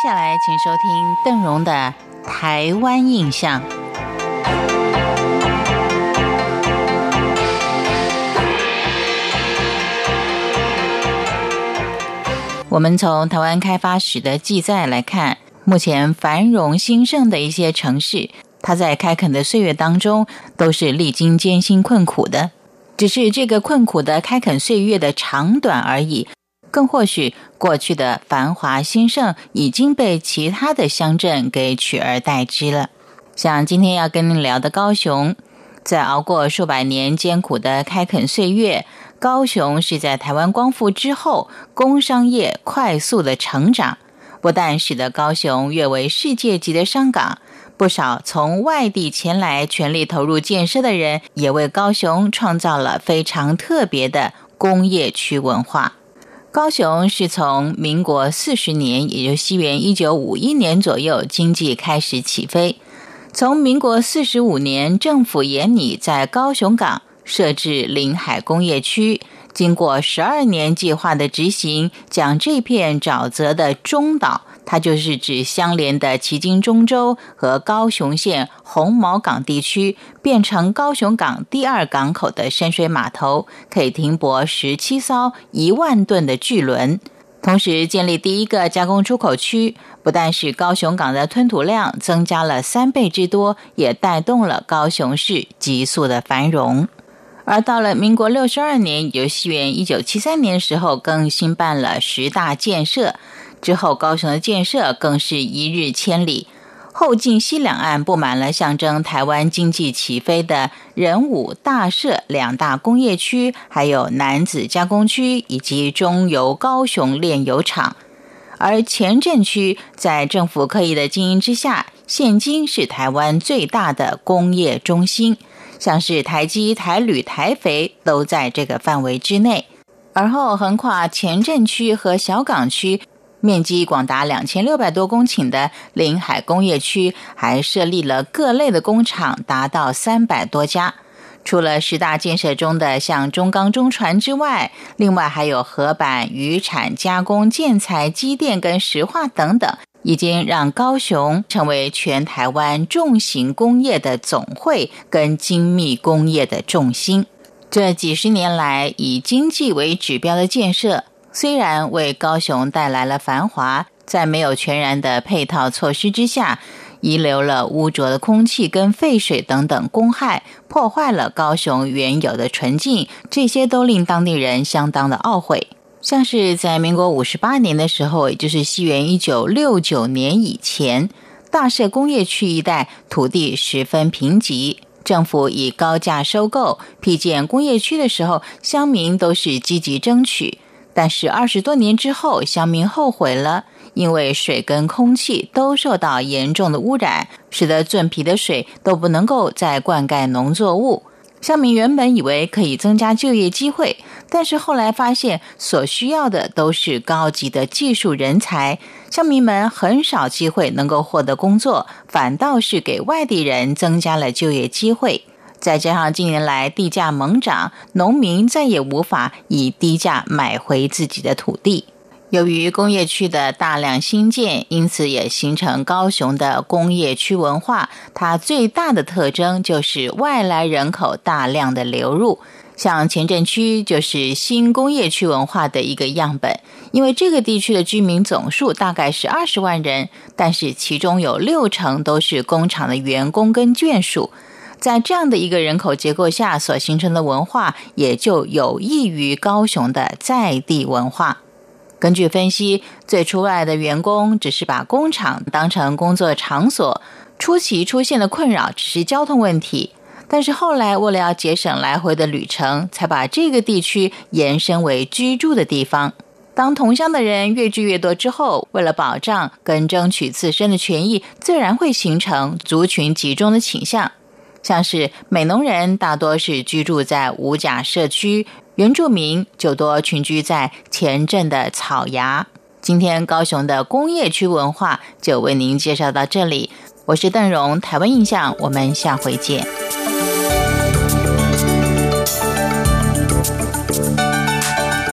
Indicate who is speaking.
Speaker 1: 接下来，请收听邓荣的《台湾印象》。我们从台湾开发史的记载来看，目前繁荣兴盛的一些城市，它在开垦的岁月当中，都是历经艰辛困苦的。只是这个困苦的开垦岁月的长短而已。更或许，过去的繁华兴盛已经被其他的乡镇给取而代之了。像今天要跟您聊的高雄，在熬过数百年艰苦的开垦岁月，高雄是在台湾光复之后，工商业快速的成长，不但使得高雄跃为世界级的商港，不少从外地前来全力投入建设的人，也为高雄创造了非常特别的工业区文化。高雄是从民国四十年，也就西元一九五一年左右，经济开始起飞。从民国四十五年，政府研拟在高雄港设置临海工业区，经过十二年计划的执行，将这片沼泽的中岛。它就是指相连的旗津中州和高雄县红毛港地区，变成高雄港第二港口的深水码头，可以停泊十七艘一万吨的巨轮。同时建立第一个加工出口区，不但是高雄港的吞吐量增加了三倍之多，也带动了高雄市急速的繁荣。而到了民国六十二年，由西元一九七三年时候，更新办了十大建设。之后，高雄的建设更是一日千里。后晋西两岸布满了象征台湾经济起飞的仁武、大社两大工业区，还有南子加工区以及中油高雄炼油厂。而前镇区在政府刻意的经营之下，现今是台湾最大的工业中心，像是台积、台铝、台肥都在这个范围之内。而后横跨前镇区和小港区。面积广达两千六百多公顷的临海工业区，还设立了各类的工厂，达到三百多家。除了十大建设中的像中钢、中船之外，另外还有河板、渔产、加工、建材、机电跟石化等等，已经让高雄成为全台湾重型工业的总会跟精密工业的重心。这几十年来，以经济为指标的建设。虽然为高雄带来了繁华，在没有全然的配套措施之下，遗留了污浊的空气跟废水等等公害，破坏了高雄原有的纯净，这些都令当地人相当的懊悔。像是在民国五十八年的时候，也就是西元一九六九年以前，大社工业区一带土地十分贫瘠，政府以高价收购辟建工业区的时候，乡民都是积极争取。但是二十多年之后，乡民后悔了，因为水跟空气都受到严重的污染，使得圳皮的水都不能够再灌溉农作物。乡民原本以为可以增加就业机会，但是后来发现所需要的都是高级的技术人才，乡民们很少机会能够获得工作，反倒是给外地人增加了就业机会。再加上近年来地价猛涨，农民再也无法以低价买回自己的土地。由于工业区的大量新建，因此也形成高雄的工业区文化。它最大的特征就是外来人口大量的流入。像前镇区就是新工业区文化的一个样本，因为这个地区的居民总数大概是二十万人，但是其中有六成都是工厂的员工跟眷属。在这样的一个人口结构下所形成的文化，也就有益于高雄的在地文化。根据分析，最初来的员工只是把工厂当成工作场所，初期出现的困扰只是交通问题。但是后来为了要节省来回的旅程，才把这个地区延伸为居住的地方。当同乡的人越聚越多之后，为了保障跟争取自身的权益，自然会形成族群集中的倾向。像是美农人大多是居住在五甲社区，原住民就多群居在前镇的草芽。今天高雄的工业区文化就为您介绍到这里，我是邓荣，台湾印象，我们下回见。